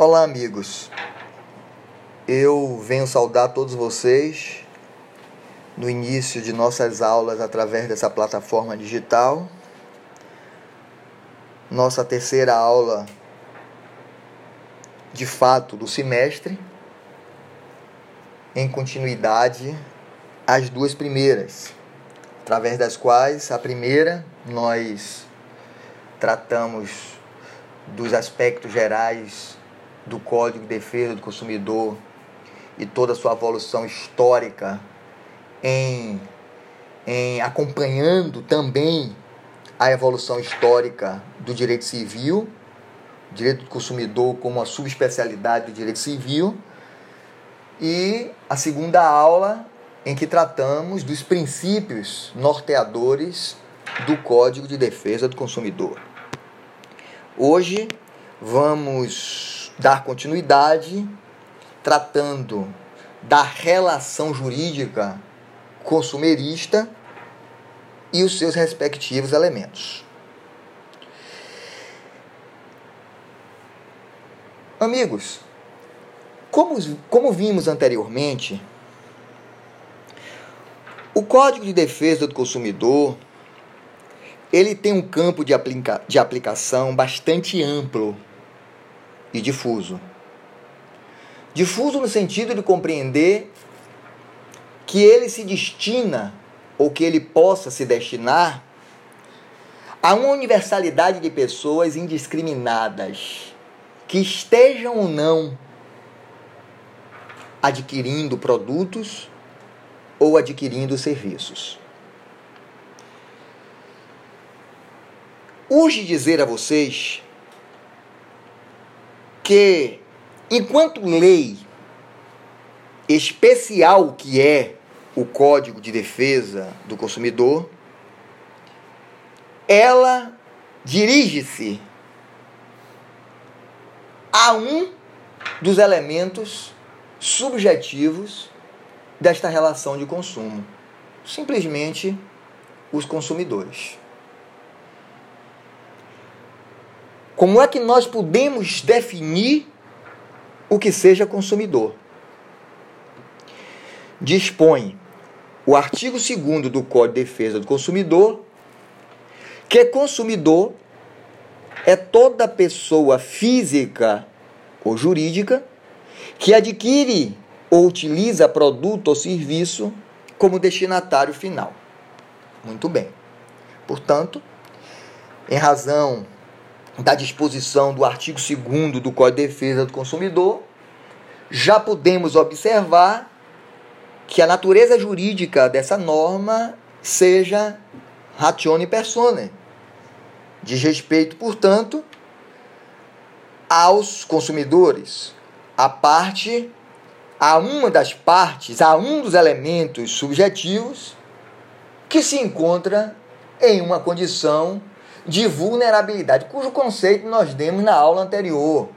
Olá, amigos. Eu venho saudar todos vocês no início de nossas aulas através dessa plataforma digital. Nossa terceira aula de fato do semestre, em continuidade às duas primeiras, através das quais a primeira nós tratamos dos aspectos gerais do Código de Defesa do Consumidor e toda a sua evolução histórica em, em acompanhando também a evolução histórica do direito civil, direito do consumidor como uma subespecialidade do direito civil, e a segunda aula em que tratamos dos princípios norteadores do Código de Defesa do Consumidor. Hoje vamos dar continuidade tratando da relação jurídica consumerista e os seus respectivos elementos. Amigos, como, como vimos anteriormente, o Código de Defesa do Consumidor ele tem um campo de, aplica de aplicação bastante amplo e difuso. Difuso no sentido de compreender que ele se destina, ou que ele possa se destinar, a uma universalidade de pessoas indiscriminadas, que estejam ou não adquirindo produtos ou adquirindo serviços. Urge dizer a vocês que, enquanto lei especial que é o Código de Defesa do Consumidor, ela dirige-se a um dos elementos subjetivos desta relação de consumo, simplesmente os consumidores. Como é que nós podemos definir o que seja consumidor? Dispõe o artigo 2 do Código de Defesa do Consumidor que consumidor é toda pessoa física ou jurídica que adquire ou utiliza produto ou serviço como destinatário final. Muito bem. Portanto, em razão da disposição do artigo 2 do Código de Defesa do Consumidor, já podemos observar que a natureza jurídica dessa norma seja ratione persone, diz respeito, portanto, aos consumidores, a parte a uma das partes, a um dos elementos subjetivos que se encontra em uma condição de vulnerabilidade, cujo conceito nós demos na aula anterior.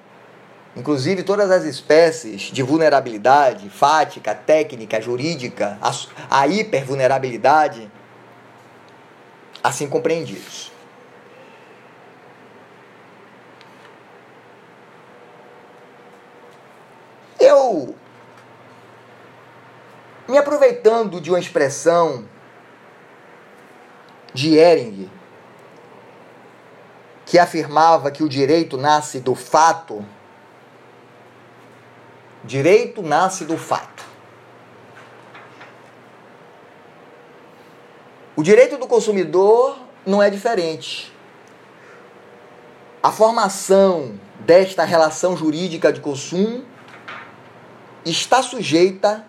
Inclusive, todas as espécies de vulnerabilidade, fática, técnica, jurídica, a, hipervulnerabilidade, assim compreendidos. Eu, me aproveitando de uma expressão de Ehring, que afirmava que o direito nasce do fato, direito nasce do fato. O direito do consumidor não é diferente. A formação desta relação jurídica de consumo está sujeita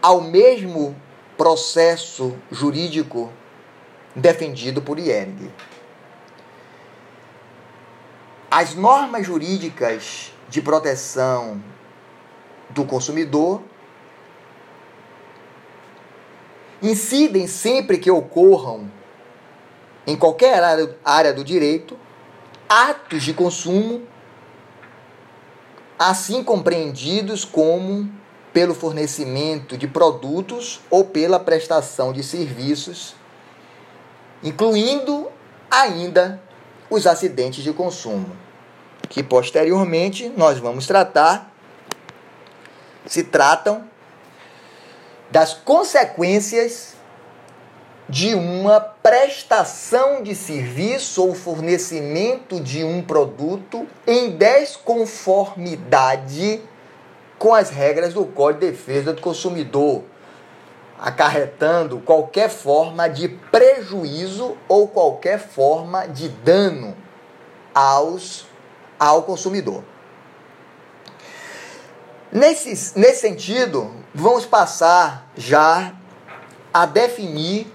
ao mesmo processo jurídico defendido por Ehring. As normas jurídicas de proteção do consumidor incidem sempre que ocorram em qualquer área do direito atos de consumo assim compreendidos como pelo fornecimento de produtos ou pela prestação de serviços, incluindo ainda os acidentes de consumo. Que posteriormente nós vamos tratar, se tratam das consequências de uma prestação de serviço ou fornecimento de um produto em desconformidade com as regras do Código de Defesa do Consumidor, acarretando qualquer forma de prejuízo ou qualquer forma de dano aos, ao consumidor. Nesse, nesse sentido, vamos passar já a definir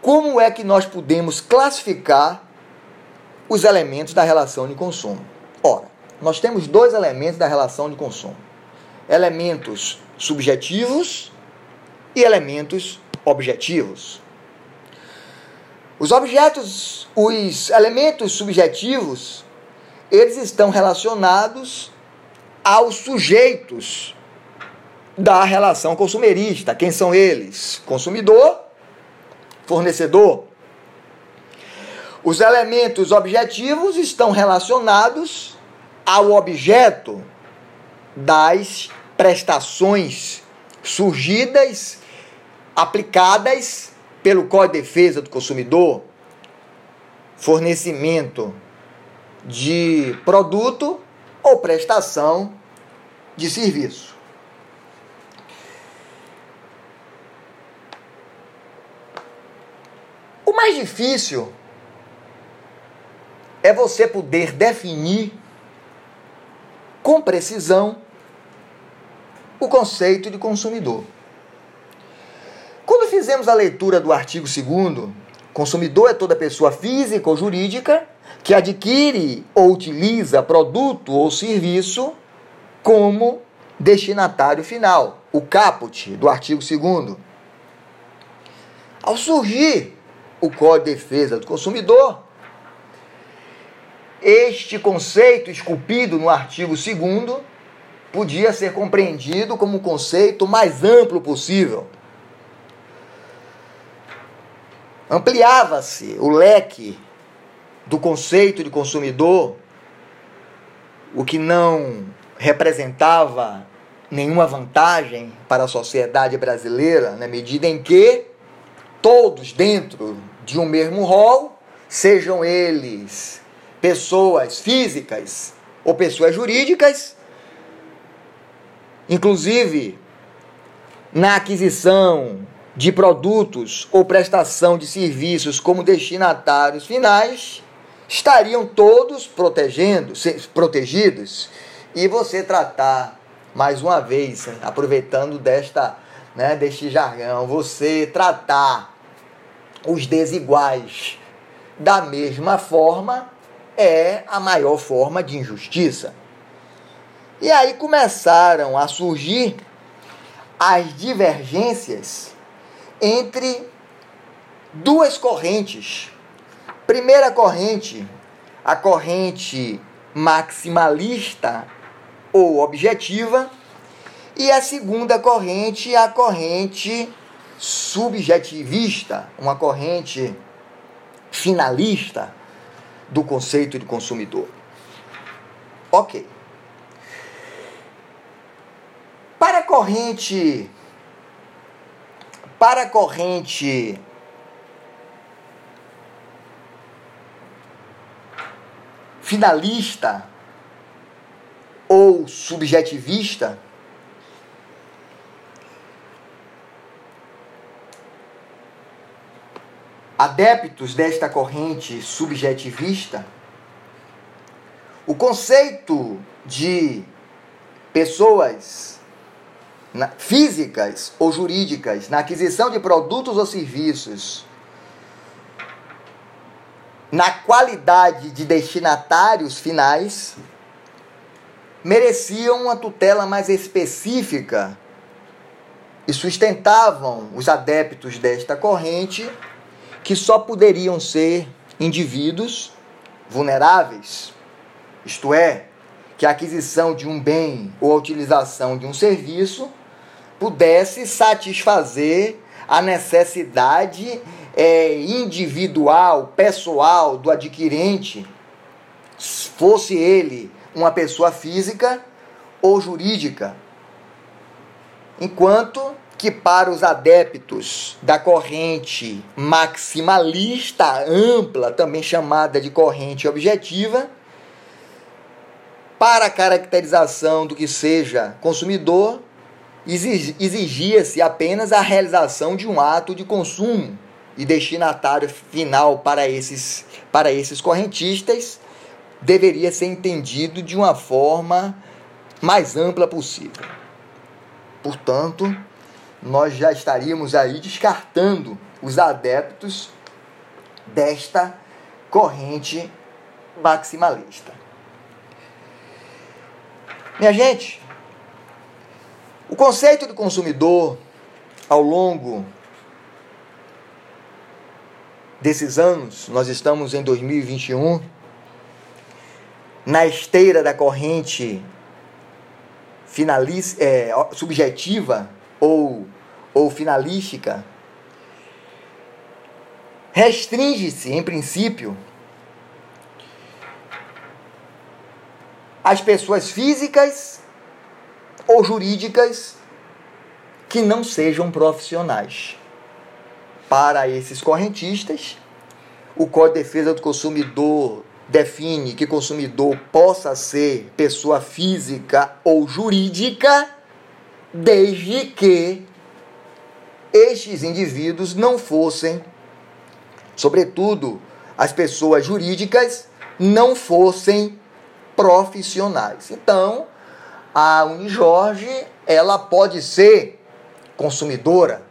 como é que nós podemos classificar os elementos da relação de consumo. Ora, nós temos dois elementos da relação de consumo: elementos subjetivos e elementos objetivos. Os objetos, os elementos subjetivos, eles estão relacionados aos sujeitos da relação consumerista. Quem são eles? Consumidor fornecedor. Os elementos objetivos estão relacionados ao objeto das prestações surgidas, aplicadas pelo Código de Defesa do Consumidor, fornecimento de produto ou prestação de serviço. O mais difícil é você poder definir com precisão o conceito de consumidor. Quando fizemos a leitura do artigo 2, consumidor é toda pessoa física ou jurídica que adquire ou utiliza produto ou serviço como destinatário final, o caput do artigo 2. Ao surgir o Código de Defesa do Consumidor. Este conceito esculpido no artigo 2 podia ser compreendido como o conceito mais amplo possível. Ampliava-se o leque do conceito de consumidor, o que não representava nenhuma vantagem para a sociedade brasileira, na medida em que todos dentro de um mesmo rol, sejam eles pessoas físicas ou pessoas jurídicas, inclusive na aquisição de produtos ou prestação de serviços como destinatários finais, estariam todos protegendo, protegidos e você tratar mais uma vez, aproveitando desta, né, deste jargão, você tratar os desiguais. Da mesma forma, é a maior forma de injustiça. E aí começaram a surgir as divergências entre duas correntes. Primeira corrente, a corrente maximalista ou objetiva, e a segunda corrente, a corrente subjetivista, uma corrente finalista do conceito de consumidor. Ok. Para a corrente para a corrente. Finalista ou subjetivista, adeptos desta corrente subjetivista, o conceito de pessoas físicas ou jurídicas na aquisição de produtos ou serviços na qualidade de destinatários finais mereciam uma tutela mais específica e sustentavam os adeptos desta corrente que só poderiam ser indivíduos vulneráveis, isto é, que a aquisição de um bem ou a utilização de um serviço pudesse satisfazer a necessidade é, individual, pessoal do adquirente fosse ele uma pessoa física ou jurídica. Enquanto que para os adeptos da corrente maximalista ampla, também chamada de corrente objetiva, para a caracterização do que seja consumidor, exigia-se apenas a realização de um ato de consumo e destinatário final para esses, para esses correntistas deveria ser entendido de uma forma mais ampla possível. Portanto, nós já estaríamos aí descartando os adeptos desta corrente maximalista. Minha gente, o conceito do consumidor ao longo desses anos, nós estamos em 2021, na esteira da corrente finaliz, é, subjetiva ou, ou finalística, restringe-se, em princípio, às pessoas físicas ou jurídicas que não sejam profissionais. Para esses correntistas, o Código de Defesa do Consumidor define que consumidor possa ser pessoa física ou jurídica, desde que estes indivíduos não fossem, sobretudo as pessoas jurídicas, não fossem profissionais. Então, a Unijorge, ela pode ser consumidora,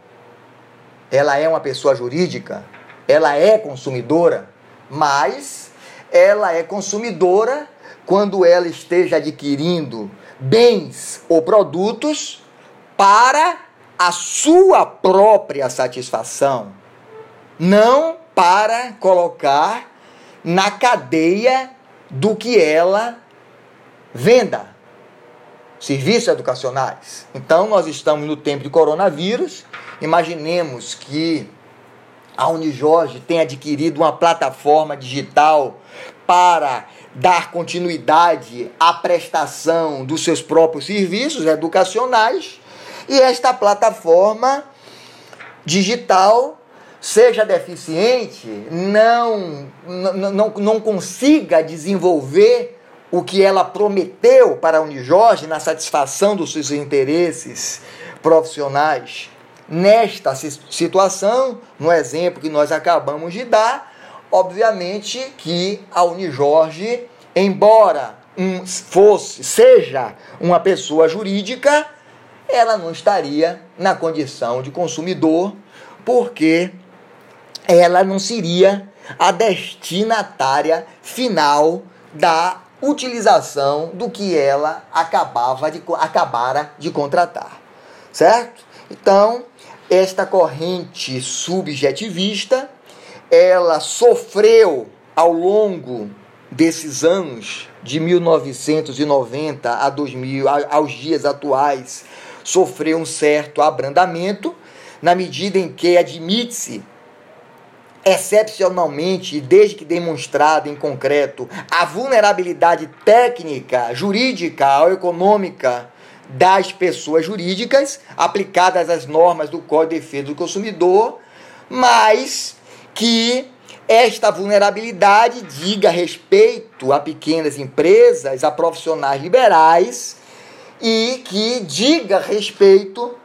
ela é uma pessoa jurídica, ela é consumidora, mas ela é consumidora quando ela esteja adquirindo bens ou produtos para a sua própria satisfação, não para colocar na cadeia do que ela venda. Serviços educacionais. Então, nós estamos no tempo de coronavírus. Imaginemos que a Unijorge tem adquirido uma plataforma digital para dar continuidade à prestação dos seus próprios serviços educacionais e esta plataforma digital seja deficiente, não, não, não consiga desenvolver o que ela prometeu para a Unijorge na satisfação dos seus interesses profissionais Nesta situação, no exemplo que nós acabamos de dar, obviamente que a Unijorge, embora um, fosse, seja uma pessoa jurídica, ela não estaria na condição de consumidor, porque ela não seria a destinatária final da utilização do que ela acabava de, acabara de contratar. Certo? Então, esta corrente subjetivista, ela sofreu ao longo desses anos de 1990 a 2000 aos dias atuais, sofreu um certo abrandamento na medida em que admite-se excepcionalmente desde que demonstrada em concreto a vulnerabilidade técnica, jurídica ou econômica das pessoas jurídicas, aplicadas às normas do Código de Defesa do Consumidor, mas que esta vulnerabilidade diga respeito a pequenas empresas, a profissionais liberais e que diga respeito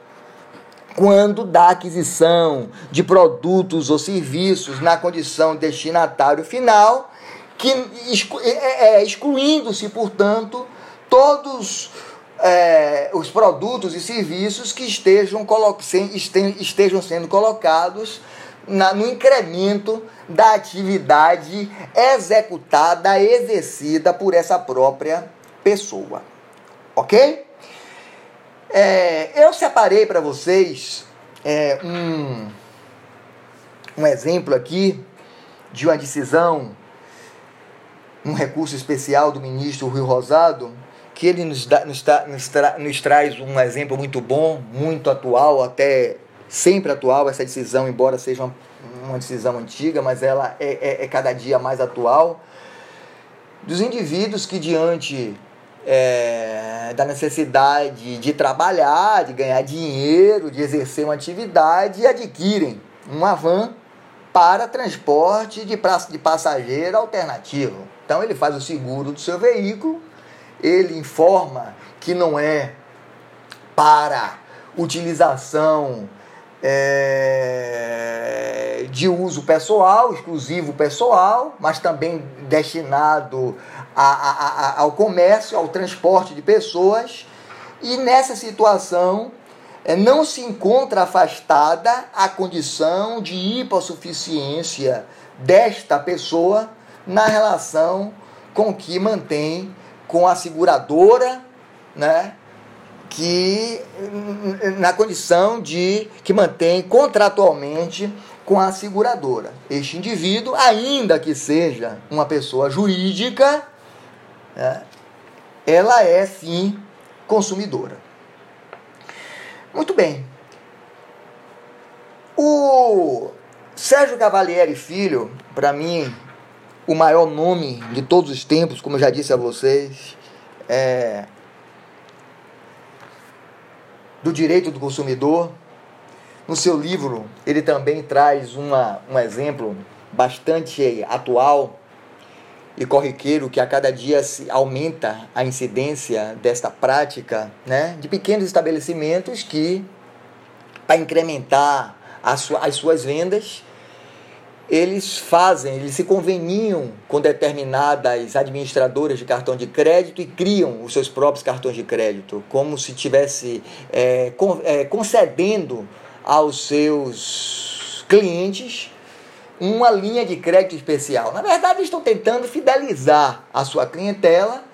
quando da aquisição de produtos ou serviços na condição destinatário final, que é, é, é, excluindo-se, portanto, todos é, os produtos e serviços que estejam, estejam sendo colocados na, no incremento da atividade executada, exercida por essa própria pessoa. Ok? É, eu separei para vocês é, um, um exemplo aqui de uma decisão, um recurso especial do ministro Rui Rosado, que ele nos, dá, nos, tra, nos, tra, nos traz um exemplo muito bom, muito atual, até sempre atual, essa decisão, embora seja uma, uma decisão antiga, mas ela é, é, é cada dia mais atual. dos indivíduos que, diante é, da necessidade de trabalhar, de ganhar dinheiro, de exercer uma atividade, adquirem uma van para transporte de, de passageiro alternativo. Então ele faz o seguro do seu veículo, ele informa que não é para utilização é, de uso pessoal, exclusivo pessoal, mas também destinado a, a, a, ao comércio, ao transporte de pessoas. E nessa situação é, não se encontra afastada a condição de hipossuficiência desta pessoa na relação com que mantém com a seguradora, né? Que na condição de que mantém contratualmente com a seguradora. Este indivíduo, ainda que seja uma pessoa jurídica, né, ela é sim consumidora. Muito bem. O Sérgio Cavalieri Filho, para mim, o maior nome de todos os tempos, como eu já disse a vocês, é do direito do consumidor. No seu livro, ele também traz uma, um exemplo bastante atual e corriqueiro que a cada dia se aumenta a incidência desta prática né, de pequenos estabelecimentos que, para incrementar as suas vendas, eles fazem, eles se conveniam com determinadas administradoras de cartão de crédito e criam os seus próprios cartões de crédito, como se tivesse é, é, concedendo aos seus clientes uma linha de crédito especial. Na verdade, estão tentando fidelizar a sua clientela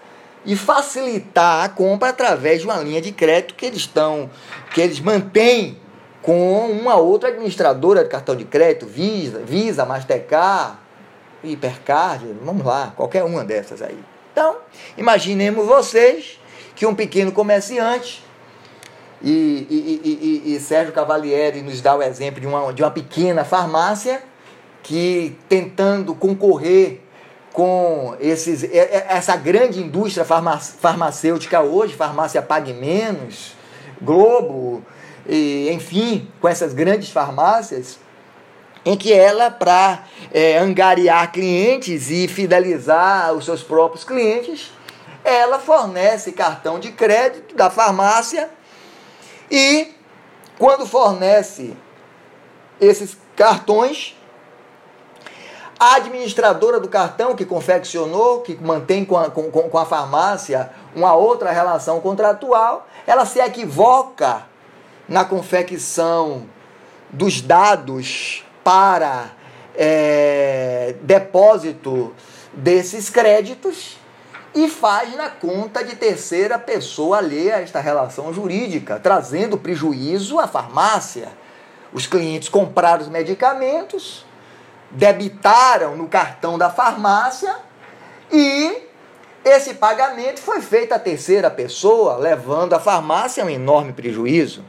e facilitar a compra através de uma linha de crédito que eles estão, que eles mantêm com uma outra administradora de cartão de crédito, Visa, Visa, Mastercard, Hipercard, vamos lá, qualquer uma dessas aí. Então, imaginemos vocês que um pequeno comerciante, e, e, e, e, Sérgio Cavalieri nos dá o exemplo de uma, de uma pequena farmácia que tentando concorrer com esses, essa grande indústria farmacêutica hoje, farmácia Pague Menos, Globo, e, enfim, com essas grandes farmácias, em que ela, para é, angariar clientes e fidelizar os seus próprios clientes, ela fornece cartão de crédito da farmácia e, quando fornece esses cartões, a administradora do cartão que confeccionou, que mantém com a, com, com a farmácia uma outra relação contratual, ela se equivoca na confecção dos dados para é, depósito desses créditos e faz na conta de terceira pessoa a esta relação jurídica, trazendo prejuízo à farmácia. Os clientes compraram os medicamentos, debitaram no cartão da farmácia e esse pagamento foi feito à terceira pessoa, levando a farmácia a um enorme prejuízo.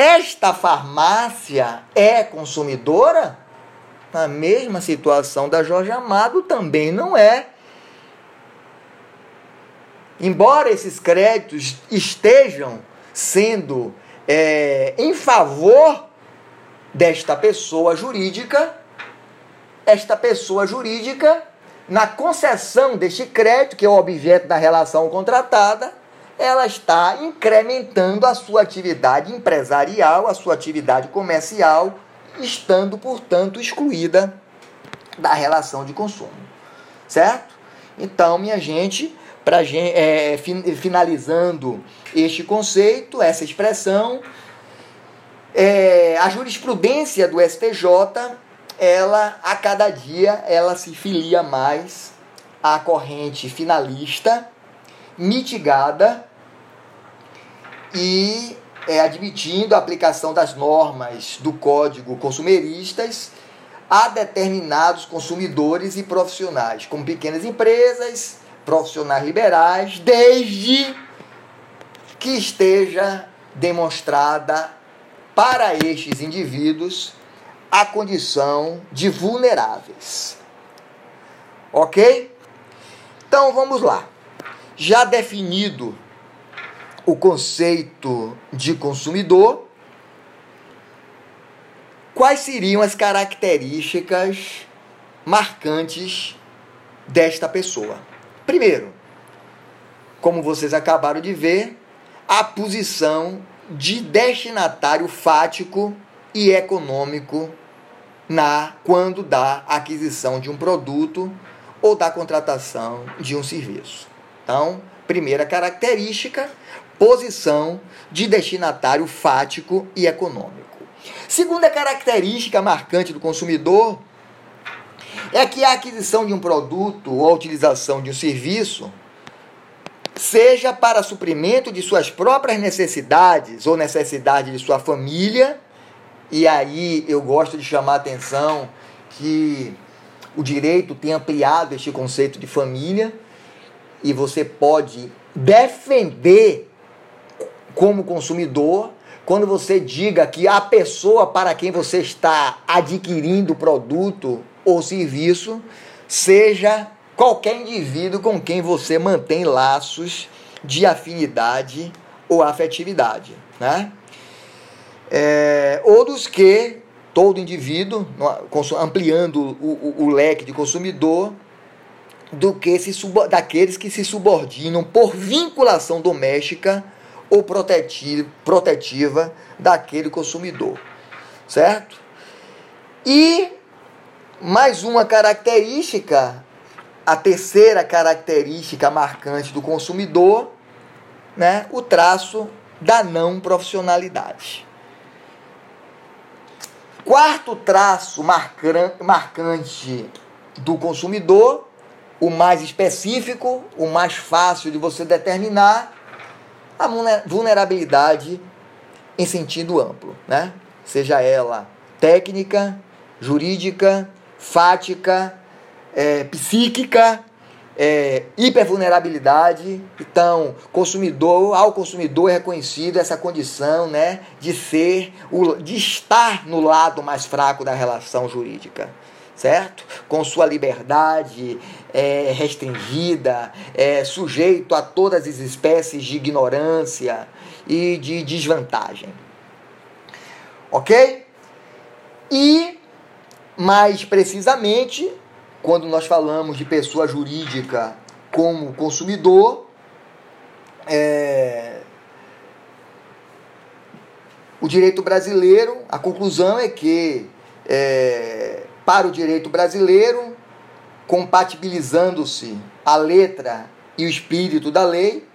Esta farmácia é consumidora? Na mesma situação da Jorge Amado, também não é. Embora esses créditos estejam sendo é, em favor desta pessoa jurídica, esta pessoa jurídica, na concessão deste crédito, que é o objeto da relação contratada, ela está incrementando a sua atividade empresarial, a sua atividade comercial, estando, portanto, excluída da relação de consumo. Certo? Então, minha gente, para é, finalizando este conceito, essa expressão, é, a jurisprudência do STJ, ela a cada dia ela se filia mais à corrente finalista, mitigada e é, admitindo a aplicação das normas do Código Consumeristas a determinados consumidores e profissionais, como pequenas empresas, profissionais liberais, desde que esteja demonstrada para estes indivíduos a condição de vulneráveis. Ok? Então vamos lá. Já definido o conceito de consumidor, quais seriam as características marcantes desta pessoa? Primeiro, como vocês acabaram de ver, a posição de destinatário fático e econômico na quando da aquisição de um produto ou da contratação de um serviço. Então, primeira característica, posição de destinatário fático e econômico. Segunda característica marcante do consumidor é que a aquisição de um produto ou a utilização de um serviço seja para suprimento de suas próprias necessidades ou necessidade de sua família. E aí eu gosto de chamar a atenção que o direito tem ampliado este conceito de família e você pode defender como consumidor quando você diga que a pessoa para quem você está adquirindo produto ou serviço seja qualquer indivíduo com quem você mantém laços de afinidade ou afetividade, né? É, ou dos que todo indivíduo, ampliando o, o, o leque de consumidor, do que se, daqueles que se subordinam por vinculação doméstica ou protetiva daquele consumidor, certo? E mais uma característica, a terceira característica marcante do consumidor, né, o traço da não profissionalidade. Quarto traço marcante do consumidor, o mais específico, o mais fácil de você determinar, a vulnerabilidade em sentido amplo, né? Seja ela técnica, jurídica, fática, é, psíquica, é, hipervulnerabilidade. Então, consumidor, ao consumidor é reconhecido essa condição né, de ser, de estar no lado mais fraco da relação jurídica certo? Com sua liberdade é, restringida, é, sujeito a todas as espécies de ignorância e de desvantagem. Ok? E, mais precisamente, quando nós falamos de pessoa jurídica como consumidor, é, o direito brasileiro, a conclusão é que é, para o direito brasileiro, compatibilizando-se a letra e o espírito da lei,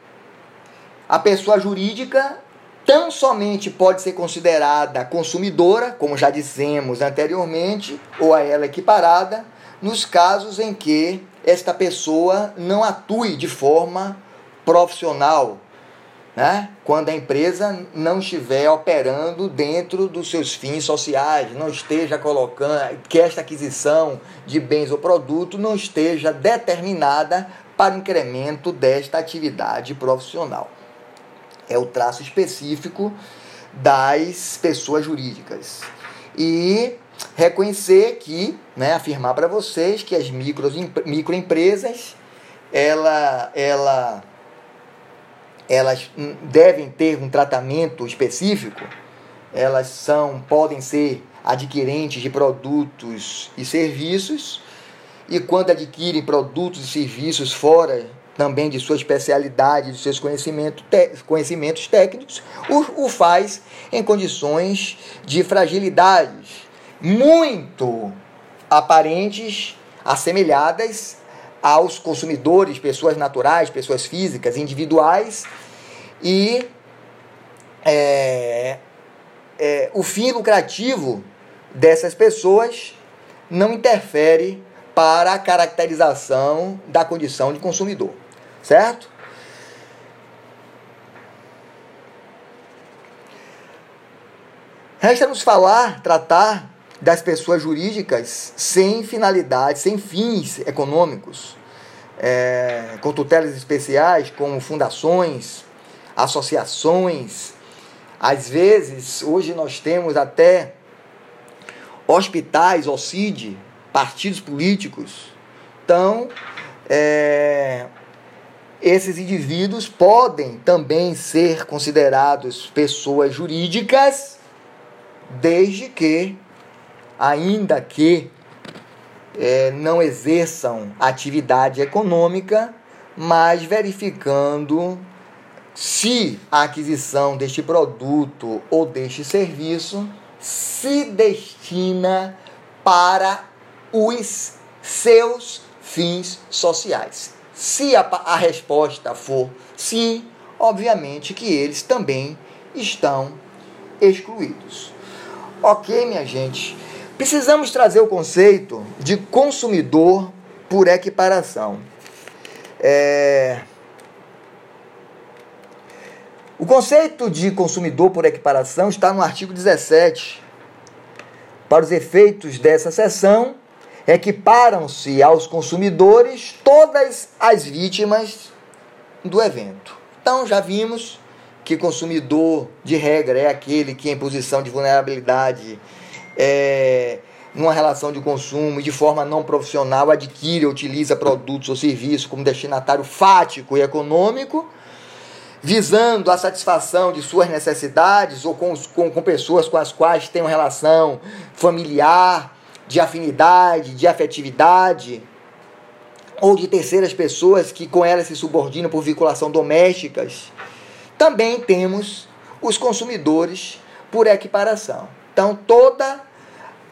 a pessoa jurídica tão somente pode ser considerada consumidora, como já dissemos anteriormente, ou a ela equiparada, nos casos em que esta pessoa não atue de forma profissional né? quando a empresa não estiver operando dentro dos seus fins sociais, não esteja colocando que esta aquisição de bens ou produto não esteja determinada para incremento desta atividade profissional. É o traço específico das pessoas jurídicas. E reconhecer que, né, afirmar para vocês que as micro, microempresas, ela, ela elas devem ter um tratamento específico, elas são podem ser adquirentes de produtos e serviços, e quando adquirem produtos e serviços fora também de sua especialidade, de seus conhecimentos, conhecimentos técnicos, o, o faz em condições de fragilidades muito aparentes, assemelhadas aos consumidores, pessoas naturais, pessoas físicas, individuais, e é, é, o fim lucrativo dessas pessoas não interfere para a caracterização da condição de consumidor, certo? Resta-nos falar, tratar das pessoas jurídicas sem finalidade, sem fins econômicos, é, com tutelas especiais, como fundações, associações. Às vezes, hoje nós temos até hospitais, OCID, partidos políticos. Então, é, esses indivíduos podem também ser considerados pessoas jurídicas, desde que, ainda que é, não exerçam atividade econômica, mas verificando se a aquisição deste produto ou deste serviço se destina para os seus fins sociais. Se a, a resposta for sim, obviamente que eles também estão excluídos. Ok, minha gente? Precisamos trazer o conceito de consumidor por equiparação. É... O conceito de consumidor por equiparação está no artigo 17. Para os efeitos dessa seção, equiparam-se aos consumidores todas as vítimas do evento. Então já vimos que consumidor de regra é aquele que em posição de vulnerabilidade é, numa relação de consumo e de forma não profissional adquire utiliza produtos ou serviços como destinatário fático e econômico, visando a satisfação de suas necessidades ou com, com, com pessoas com as quais tem uma relação familiar de afinidade, de afetividade, ou de terceiras pessoas que com elas se subordinam por vinculação domésticas. Também temos os consumidores por equiparação. Então, toda.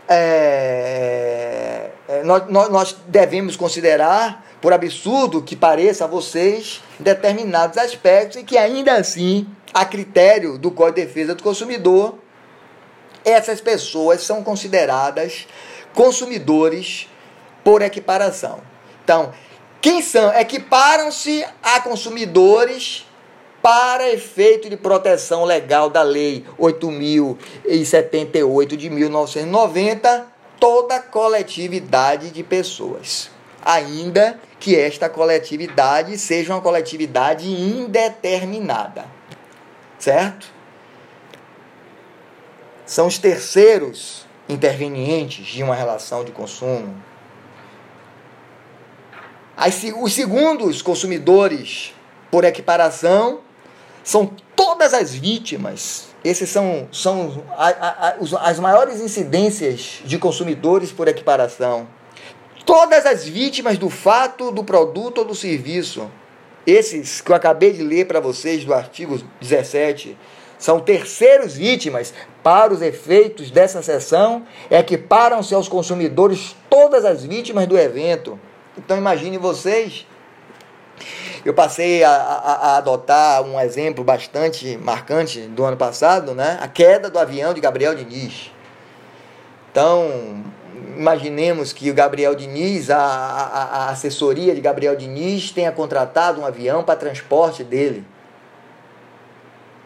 É, é nós, nós devemos considerar, por absurdo que pareça a vocês, determinados aspectos e que ainda assim, a critério do Código de Defesa do Consumidor, essas pessoas são consideradas consumidores por equiparação. Então, quem são? Equiparam-se a consumidores para efeito de proteção legal da Lei 8.078 de 1990, toda coletividade de pessoas. Ainda que esta coletividade seja uma coletividade indeterminada. Certo? São os terceiros intervenientes de uma relação de consumo. os segundos consumidores, por equiparação, são todas as vítimas. Esses são, são a, a, a, as maiores incidências de consumidores por equiparação. Todas as vítimas do fato, do produto ou do serviço. Esses que eu acabei de ler para vocês do artigo 17 são terceiros vítimas para os efeitos dessa sessão, equiparam-se aos consumidores todas as vítimas do evento. Então imagine vocês. Eu passei a, a, a, adotar um exemplo bastante marcante do ano passado, né? A queda do avião de Gabriel Diniz. Então, imaginemos que o Gabriel Diniz, a, a, assessoria de Gabriel Diniz, tenha contratado um avião para transporte dele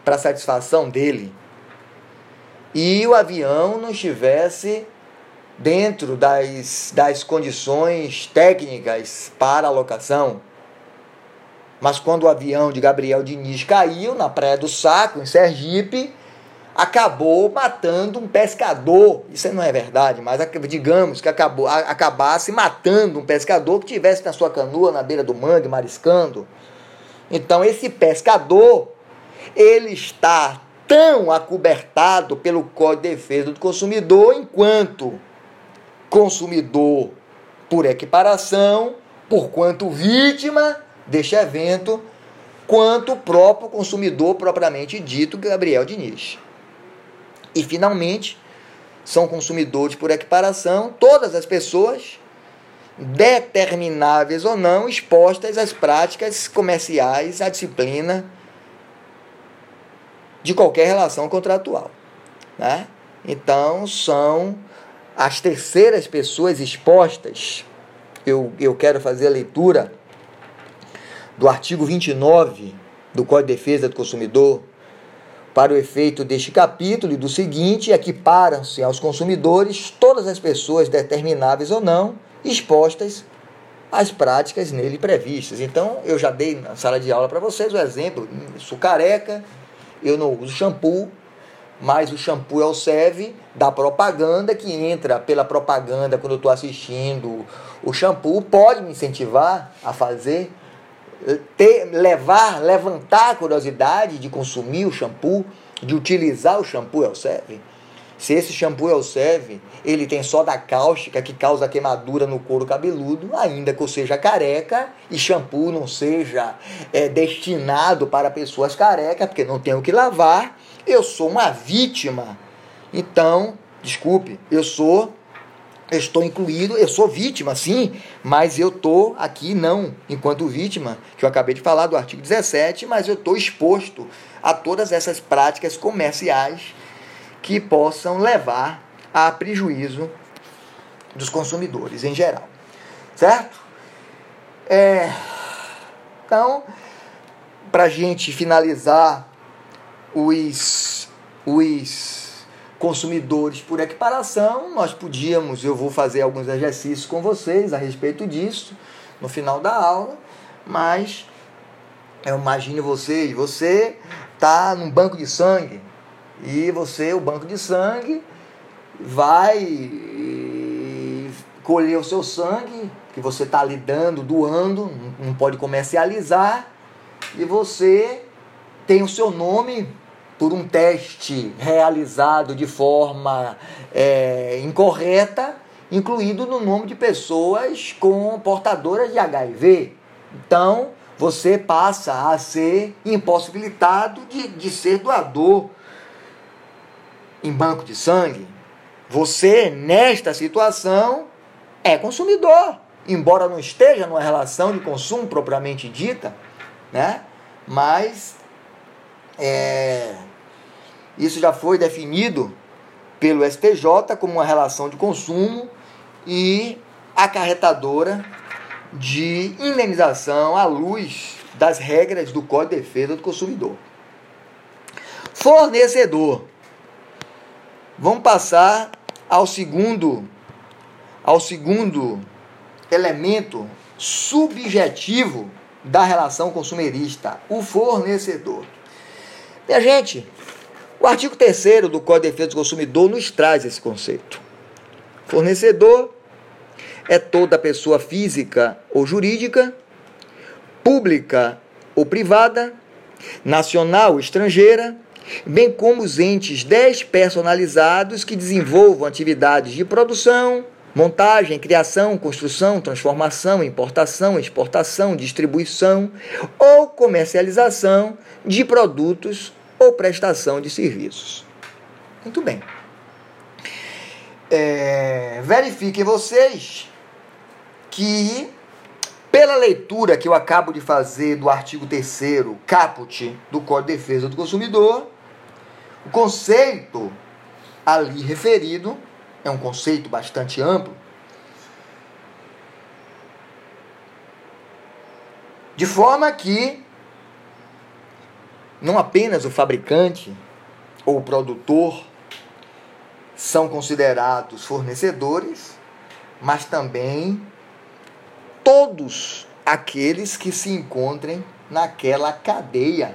para satisfação dele. E o avião não estivesse dentro das, das condições técnicas para a locação. Mas quando o avião de Gabriel Diniz caiu na Praia do Saco, em Sergipe, acabou matando um pescador. Isso não é verdade, mas digamos que acabou, acabasse matando um pescador que tivesse na sua canoa na beira do mangue mariscando. Então esse pescador ele está tão acobertado pelo Código de Defesa do Consumidor enquanto consumidor por equiparação, por quanto vítima deste evento, quanto o próprio consumidor propriamente dito, Gabriel Diniz. E finalmente, são consumidores por equiparação todas as pessoas determináveis ou não expostas às práticas comerciais, à disciplina de qualquer relação contratual. Né? Então, são as terceiras pessoas expostas. Eu, eu quero fazer a leitura do artigo 29 do Código de Defesa do Consumidor. Para o efeito deste capítulo e do seguinte, equiparam-se aos consumidores todas as pessoas determináveis ou não expostas às práticas nele previstas. Então, eu já dei na sala de aula para vocês o exemplo: sou careca, eu não uso shampoo, mas o shampoo é serve da propaganda que entra pela propaganda quando eu estou assistindo o shampoo pode me incentivar a fazer ter, levar, levantar a curiosidade de consumir o shampoo, de utilizar o shampoo Elsev. Se esse shampoo Elsev, ele tem soda cáustica que causa queimadura no couro cabeludo, ainda que eu seja careca e shampoo não seja é, destinado para pessoas carecas, porque não tenho que lavar, eu sou uma vítima. Então, desculpe, eu sou eu estou incluído, eu sou vítima, sim, mas eu estou aqui não enquanto vítima, que eu acabei de falar do artigo 17, mas eu estou exposto a todas essas práticas comerciais que possam levar a prejuízo dos consumidores em geral. Certo? É, então, para gente finalizar os, os consumidores por equiparação, nós podíamos, eu vou fazer alguns exercícios com vocês a respeito disso no final da aula, mas eu imagino vocês, você está num banco de sangue e você, o banco de sangue, vai colher o seu sangue que você está lhe dando, doando, não pode comercializar, e você tem o seu nome por um teste realizado de forma é, incorreta, incluído no nome de pessoas com portadoras de HIV. Então, você passa a ser impossibilitado de, de ser doador em banco de sangue. Você, nesta situação, é consumidor, embora não esteja numa relação de consumo propriamente dita, né? Mas é, isso já foi definido pelo STJ como uma relação de consumo e acarretadora de indenização à luz das regras do Código de Defesa do Consumidor. Fornecedor. Vamos passar ao segundo ao segundo elemento subjetivo da relação consumerista, o fornecedor. Minha gente, o artigo 3 do Código de Defesa do Consumidor nos traz esse conceito. Fornecedor é toda pessoa física ou jurídica, pública ou privada, nacional ou estrangeira, bem como os entes despersonalizados que desenvolvam atividades de produção, montagem, criação, construção, transformação, importação, exportação, distribuição ou comercialização de produtos ou prestação de serviços. Muito bem. É, verifiquem vocês que, pela leitura que eu acabo de fazer do artigo 3 caput do Código de Defesa do Consumidor, o conceito ali referido é um conceito bastante amplo. De forma que não apenas o fabricante ou o produtor são considerados fornecedores, mas também todos aqueles que se encontrem naquela cadeia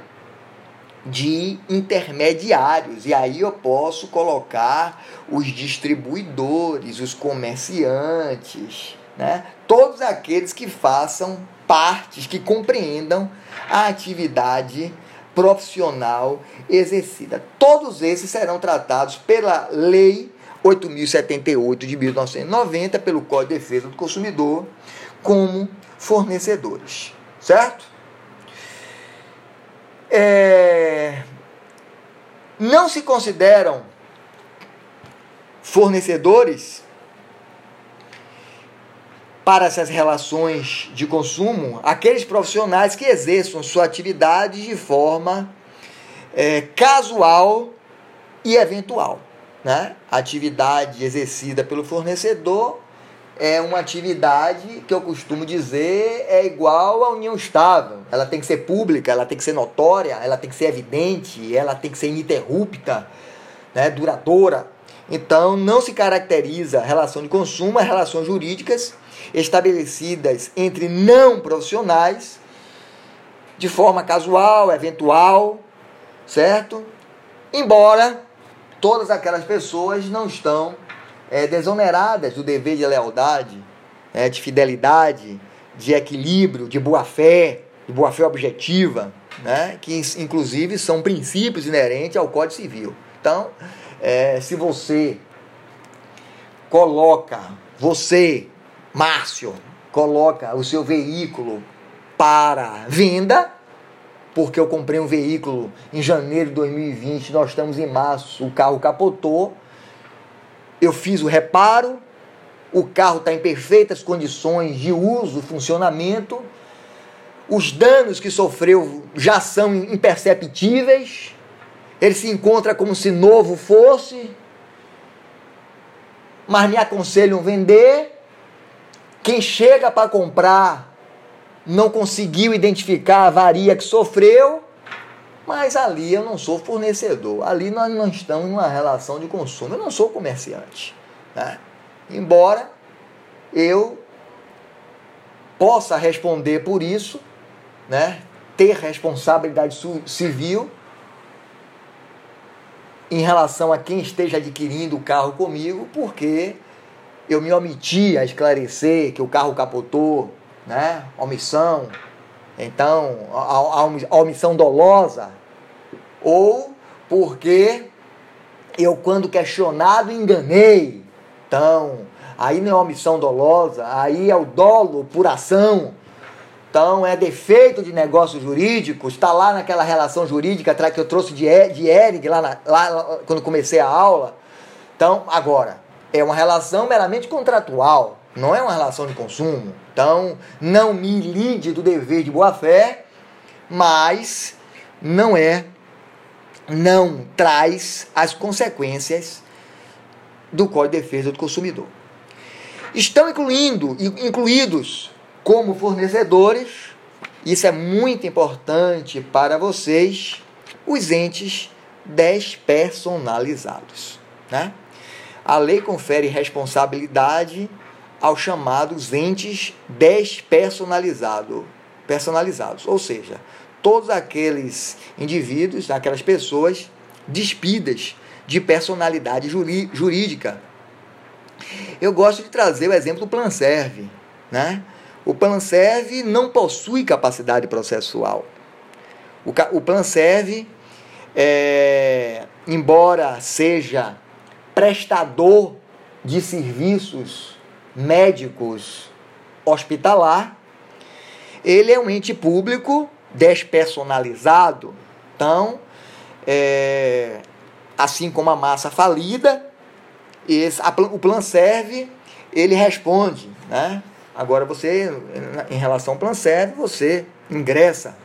de intermediários. E aí eu posso colocar os distribuidores, os comerciantes, né? todos aqueles que façam partes, que compreendam a atividade profissional exercida. Todos esses serão tratados pela Lei 8078 de 1990, pelo Código de Defesa do Consumidor, como fornecedores. Certo? É... Não se consideram fornecedores para essas relações de consumo aqueles profissionais que exerçam sua atividade de forma é, casual e eventual. Né? A atividade exercida pelo fornecedor é uma atividade que eu costumo dizer é igual à união estável. Ela tem que ser pública, ela tem que ser notória, ela tem que ser evidente, ela tem que ser ininterrupta, né? duradoura. Então, não se caracteriza a relação de consumo as relações jurídicas estabelecidas entre não profissionais de forma casual, eventual, certo? Embora todas aquelas pessoas não estão é, desoneradas do dever de lealdade, é, de fidelidade, de equilíbrio, de boa-fé, de boa-fé objetiva, né? que inclusive são princípios inerentes ao Código Civil. Então, é, se você coloca, você, Márcio, coloca o seu veículo para venda, porque eu comprei um veículo em janeiro de 2020, nós estamos em março, o carro capotou, eu fiz o reparo, o carro está em perfeitas condições de uso, funcionamento, os danos que sofreu já são imperceptíveis, ele se encontra como se novo fosse, mas me aconselham vender. Quem chega para comprar não conseguiu identificar a avaria que sofreu, mas ali eu não sou fornecedor. Ali nós não estamos numa relação de consumo. Eu não sou comerciante. Né? Embora eu possa responder por isso, né? ter responsabilidade civil em relação a quem esteja adquirindo o carro comigo, porque eu me omiti a esclarecer que o carro capotou, né? Omissão. Então, a, a omissão dolosa. Ou porque eu, quando questionado, enganei. Então, aí não é omissão dolosa, aí é o dolo por ação. Então, é defeito de negócio jurídico, está lá naquela relação jurídica que eu trouxe de, de Eric lá, na, lá quando comecei a aula. Então, agora, é uma relação meramente contratual, não é uma relação de consumo. Então, não me lide do dever de boa-fé, mas não é, não traz as consequências do Código de Defesa do Consumidor. Estão incluindo, incluídos como fornecedores, isso é muito importante para vocês, os entes despersonalizados. Né? A lei confere responsabilidade aos chamados entes despersonalizados, personalizados, ou seja, todos aqueles indivíduos, aquelas pessoas despidas de personalidade jurídica. Eu gosto de trazer o exemplo do Plan Serve, né? O plan serve não possui capacidade processual. O, o plan serve, é, embora seja prestador de serviços médicos hospitalar, ele é um ente público despersonalizado. Então, é, assim como a massa falida, esse, a, o plan serve, ele responde, né? Agora você, em relação ao Plan Serve, você ingressa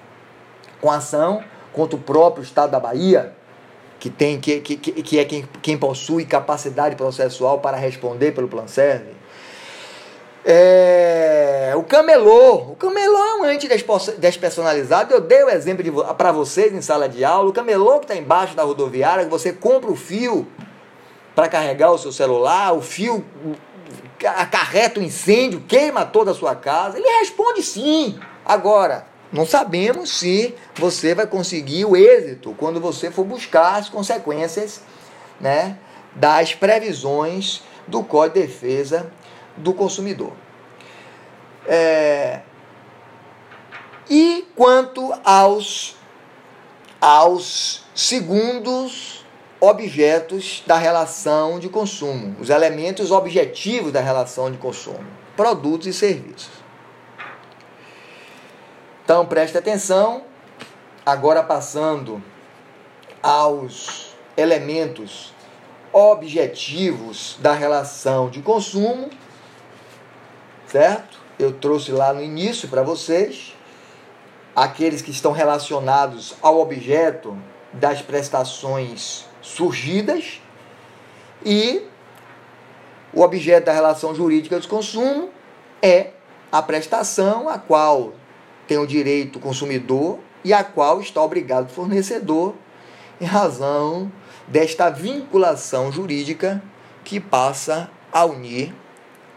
com ação contra o próprio Estado da Bahia, que, tem, que, que, que é quem, quem possui capacidade processual para responder pelo Plan Serve. É, o camelô. O camelô é um ente despersonalizado. Eu dei o exemplo para vocês em sala de aula. O camelô que está embaixo da rodoviária, você compra o fio para carregar o seu celular, o fio acarreta o um incêndio, queima toda a sua casa? Ele responde sim. Agora, não sabemos se você vai conseguir o êxito quando você for buscar as consequências né, das previsões do Código de Defesa do Consumidor. É... E quanto aos, aos segundos objetos da relação de consumo, os elementos objetivos da relação de consumo, produtos e serviços. Então preste atenção, agora passando aos elementos objetivos da relação de consumo, certo? Eu trouxe lá no início para vocês aqueles que estão relacionados ao objeto das prestações surgidas e o objeto da relação jurídica de consumo é a prestação a qual tem o direito o consumidor e a qual está obrigado o fornecedor em razão desta vinculação jurídica que passa a unir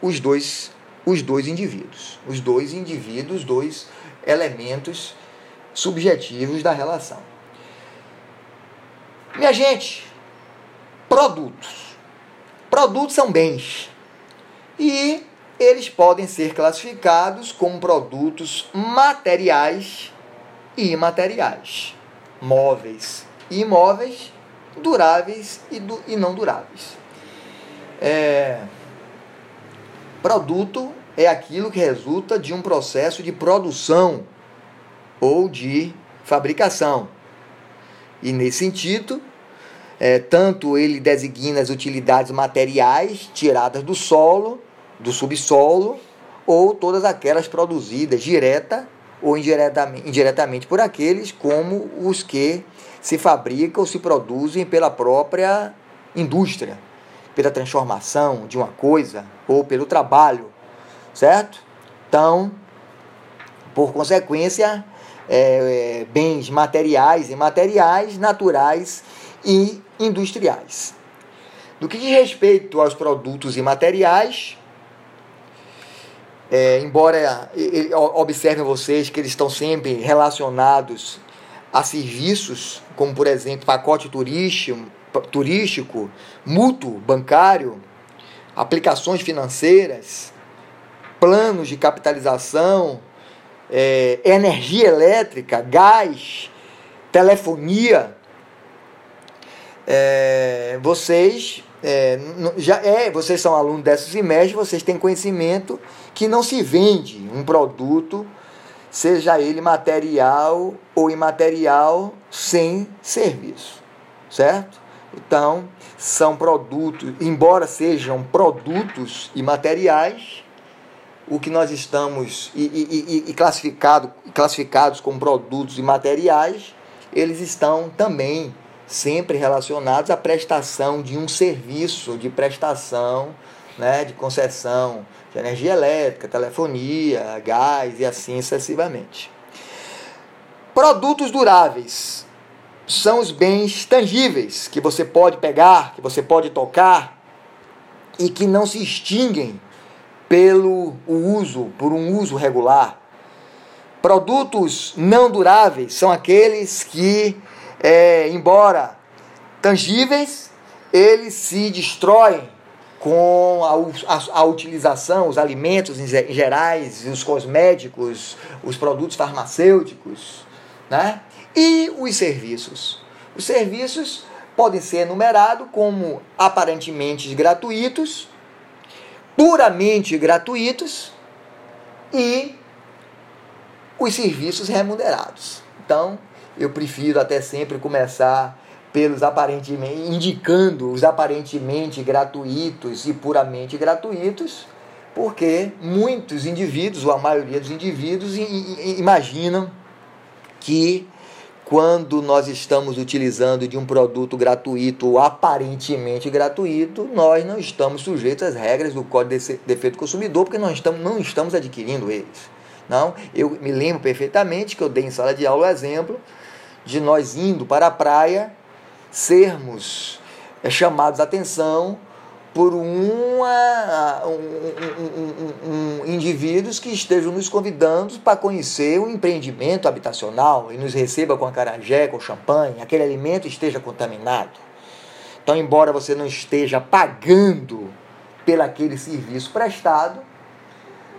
os dois os dois indivíduos, os dois indivíduos, dois elementos subjetivos da relação. Minha gente, produtos. Produtos são bens. E eles podem ser classificados como produtos materiais e imateriais, móveis e imóveis, duráveis e, du e não duráveis. É, produto é aquilo que resulta de um processo de produção ou de fabricação. E nesse sentido, é, tanto ele designa as utilidades materiais tiradas do solo, do subsolo, ou todas aquelas produzidas direta ou indiretamente, indiretamente por aqueles, como os que se fabricam ou se produzem pela própria indústria, pela transformação de uma coisa ou pelo trabalho, certo? Então, por consequência, é, é, bens materiais e materiais, naturais e industriais. No que diz respeito aos produtos imateriais, é, embora observem vocês que eles estão sempre relacionados a serviços, como por exemplo pacote turístico, turístico mútuo, bancário, aplicações financeiras, planos de capitalização, é, energia elétrica, gás, telefonia, é, vocês é, já é, vocês são alunos dessa semestre, vocês têm conhecimento que não se vende um produto, seja ele material ou imaterial, sem serviço, certo? Então, são produtos, embora sejam produtos imateriais, o que nós estamos e, e, e classificado, classificados como produtos imateriais, eles estão também sempre relacionados à prestação de um serviço de prestação, né, de concessão de energia elétrica, telefonia, gás e assim sucessivamente. Produtos duráveis são os bens tangíveis que você pode pegar, que você pode tocar e que não se extinguem pelo uso, por um uso regular. Produtos não duráveis são aqueles que é, embora tangíveis, eles se destroem com a, a, a, utilização, os alimentos em gerais, os cosméticos, os produtos farmacêuticos, né? E os serviços. Os serviços podem ser enumerados como aparentemente gratuitos, puramente gratuitos e os serviços remunerados. Então, eu prefiro até sempre começar pelos aparentemente indicando os aparentemente gratuitos e puramente gratuitos, porque muitos indivíduos, ou a maioria dos indivíduos, imaginam que quando nós estamos utilizando de um produto gratuito ou aparentemente gratuito, nós não estamos sujeitos às regras do Código de Defeito do Consumidor, porque nós estamos, não estamos adquirindo eles. Não, eu me lembro perfeitamente que eu dei em sala de aula o exemplo de nós indo para a praia sermos é, chamados a atenção por uma, um, um, um, indivíduos que estejam nos convidando para conhecer um empreendimento habitacional e nos receba com acarajé, com champanhe, aquele alimento esteja contaminado. Então, embora você não esteja pagando pelo aquele serviço prestado,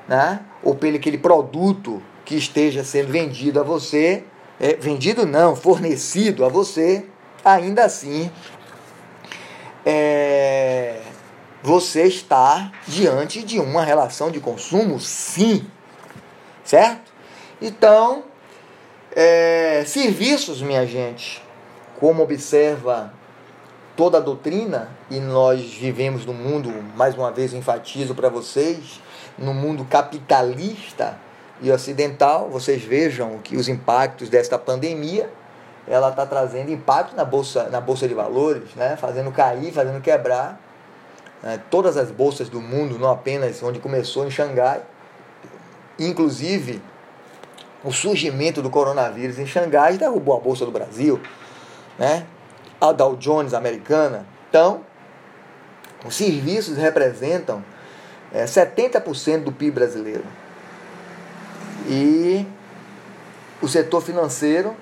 né, ou pelo aquele produto que esteja sendo vendido a você, é, vendido não, fornecido a você, ainda assim é, você está diante de uma relação de consumo, sim, certo? Então, é, serviços, minha gente, como observa toda a doutrina, e nós vivemos no mundo, mais uma vez enfatizo para vocês, no mundo capitalista, e ocidental, vocês vejam que os impactos desta pandemia, ela está trazendo impacto na bolsa, na bolsa de valores, né? fazendo cair, fazendo quebrar né? todas as bolsas do mundo, não apenas onde começou em Xangai. Inclusive, o surgimento do coronavírus em Xangai derrubou a bolsa do Brasil, né? a Dow Jones americana. Então, os serviços representam é, 70% do PIB brasileiro. E o setor financeiro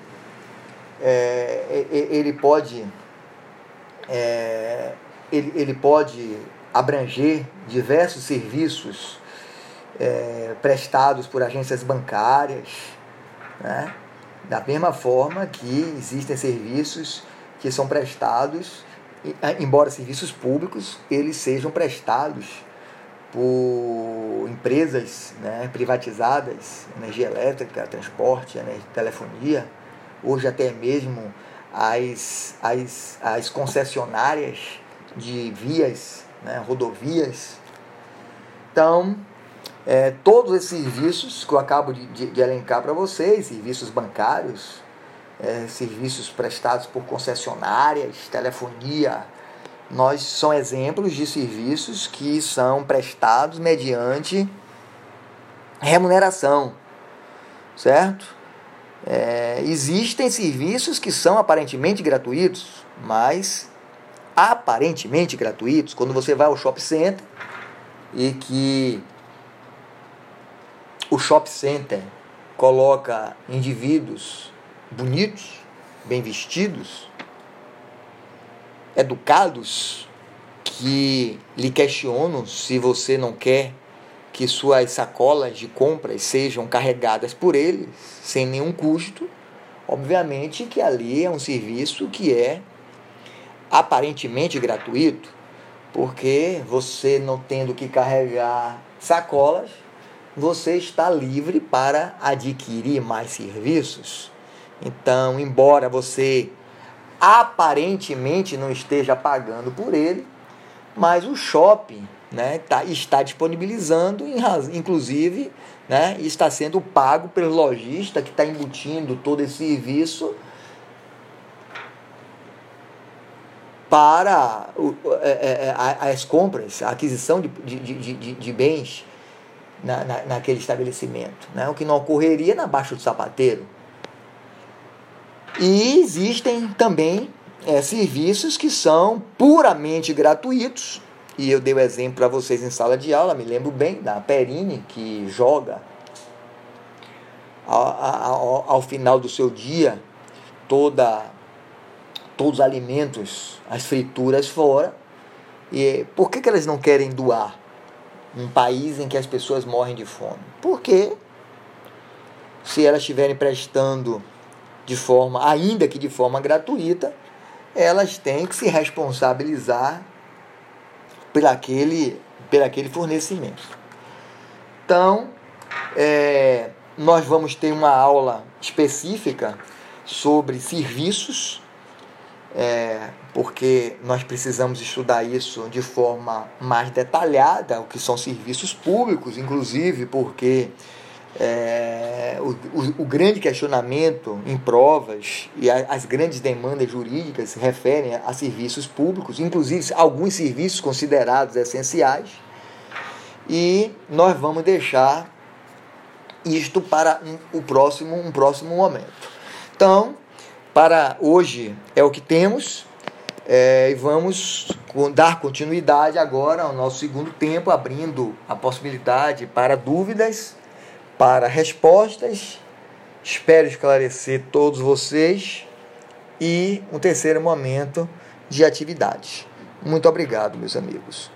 é, ele pode é, ele, ele pode abranger diversos serviços é, prestados por agências bancárias, né? da mesma forma que existem serviços que são prestados, embora serviços públicos, eles sejam prestados por empresas né, privatizadas, energia elétrica, transporte, energia, telefonia, hoje até mesmo as, as, as concessionárias de vias, né, rodovias. Então, é, todos esses serviços que eu acabo de, de, de elencar para vocês, serviços bancários, é, serviços prestados por concessionárias, telefonia, nós são exemplos de serviços que são prestados mediante remuneração, certo? É, existem serviços que são aparentemente gratuitos, mas aparentemente gratuitos, quando você vai ao shopping center e que o shopping center coloca indivíduos bonitos, bem vestidos, educados, que lhe questionam se você não quer que suas sacolas de compras sejam carregadas por eles sem nenhum custo, obviamente que ali é um serviço que é aparentemente gratuito, porque você não tendo que carregar sacolas, você está livre para adquirir mais serviços. Então, embora você aparentemente não esteja pagando por ele, mas o shopping né, tá, está disponibilizando, inclusive, né, está sendo pago pelo lojista que está embutindo todo esse serviço para é, é, é, as compras, a aquisição de, de, de, de, bens na, na, naquele estabelecimento, né, o que não ocorreria na Baixa do Sapateiro. E existem também é, serviços que são puramente gratuitos, e eu dei o um exemplo para vocês em sala de aula, me lembro bem da Perine, que joga ao, ao, ao final do seu dia toda, todos os alimentos, as frituras fora. E por que, que elas não querem doar um país em que as pessoas morrem de fome? Porque se elas estiverem prestando de forma, ainda que de forma gratuita, elas têm que se responsabilizar por aquele, por aquele fornecimento. Então, é, nós vamos ter uma aula específica sobre serviços, é, porque nós precisamos estudar isso de forma mais detalhada, o que são serviços públicos, inclusive porque é, o, o, o, grande questionamento em provas e a, as grandes demandas jurídicas se referem a, a, serviços públicos, inclusive alguns serviços considerados essenciais, e nós vamos deixar isto para um, o próximo, um próximo momento. Então, para hoje é o que temos. É, e vamos dar continuidade agora ao nosso segundo tempo, abrindo a possibilidade para dúvidas para respostas. Espero esclarecer todos vocês e um terceiro momento de atividades. Muito obrigado, meus amigos.